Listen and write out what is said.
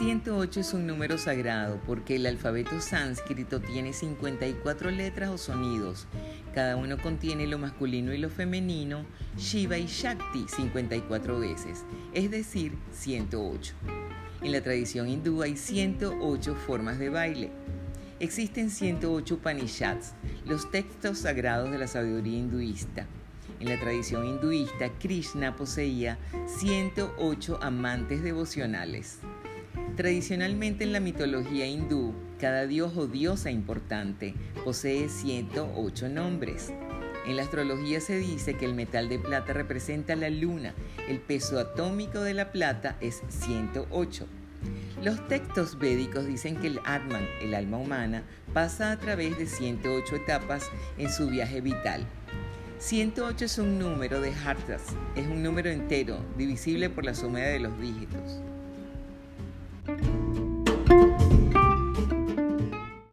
108 es un número sagrado porque el alfabeto sánscrito tiene 54 letras o sonidos. Cada uno contiene lo masculino y lo femenino, Shiva y Shakti 54 veces, es decir, 108. En la tradición hindú hay 108 formas de baile. Existen 108 Upanishads, los textos sagrados de la sabiduría hinduista. En la tradición hinduista, Krishna poseía 108 amantes devocionales. Tradicionalmente en la mitología hindú, cada dios o diosa importante posee 108 nombres. En la astrología se dice que el metal de plata representa la luna, el peso atómico de la plata es 108. Los textos védicos dicen que el Atman, el alma humana, pasa a través de 108 etapas en su viaje vital. 108 es un número de Hartas, es un número entero, divisible por la suma de los dígitos.